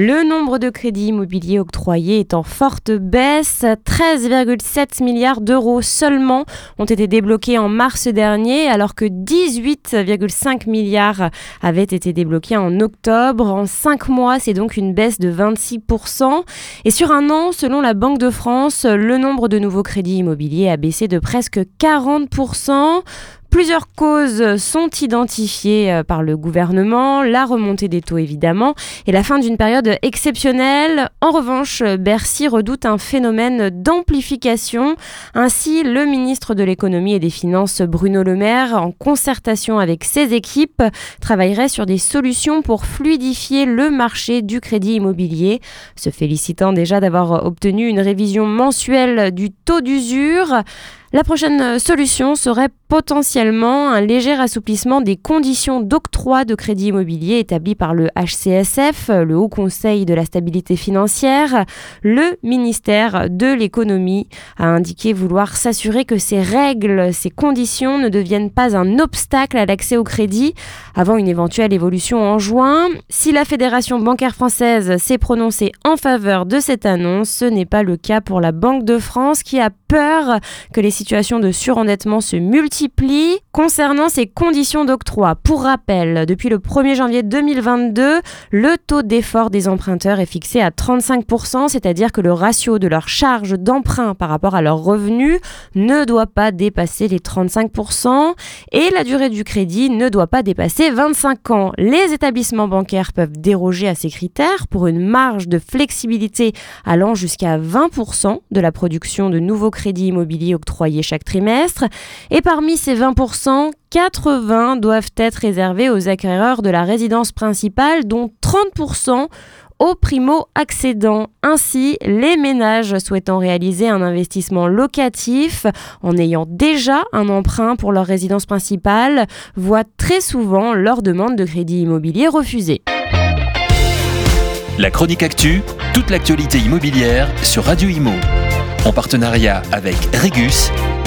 Le nombre de crédits immobiliers octroyés est en forte baisse. 13,7 milliards d'euros seulement ont été débloqués en mars dernier, alors que 18,5 milliards avaient été débloqués en octobre. En 5 mois, c'est donc une baisse de 26%. Et sur un an, selon la Banque de France, le nombre de nouveaux crédits immobiliers a baissé de presque 40%. Plusieurs causes sont identifiées euh, par le gouvernement, la remontée des taux évidemment et la fin d'une période exceptionnelle. En revanche, Bercy redoute un phénomène d'amplification. Ainsi, le ministre de l'économie et des finances Bruno Le Maire, en concertation avec ses équipes, travaillerait sur des solutions pour fluidifier le marché du crédit immobilier, se félicitant déjà d'avoir obtenu une révision mensuelle du taux d'usure. La prochaine solution serait potentiellement un léger assouplissement des conditions d'octroi de crédit immobilier établies par le HCSF, le Haut Conseil de la stabilité financière. Le ministère de l'économie a indiqué vouloir s'assurer que ces règles, ces conditions ne deviennent pas un obstacle à l'accès au crédit avant une éventuelle évolution en juin. Si la Fédération bancaire française s'est prononcée en faveur de cette annonce, ce n'est pas le cas pour la Banque de France qui a peur que les situations de surendettement se multiplient concernant ces conditions d'octroi. Pour rappel, depuis le 1er janvier 2022, le taux d'effort des emprunteurs est fixé à 35%, c'est-à-dire que le ratio de leur charge d'emprunt par rapport à leurs revenus ne doit pas dépasser les 35% et la durée du crédit ne doit pas dépasser 25 ans. Les établissements bancaires peuvent déroger à ces critères pour une marge de flexibilité allant jusqu'à 20% de la production de nouveaux crédits immobiliers octroyés chaque trimestre. Et parmi ces 20%, 80 doivent être réservés aux acquéreurs de la résidence principale, dont 30% aux primo-accédants. Ainsi, les ménages souhaitant réaliser un investissement locatif en ayant déjà un emprunt pour leur résidence principale voient très souvent leur demande de crédit immobilier refusée. La chronique actu, toute l'actualité immobilière sur Radio Imo. En partenariat avec Regus,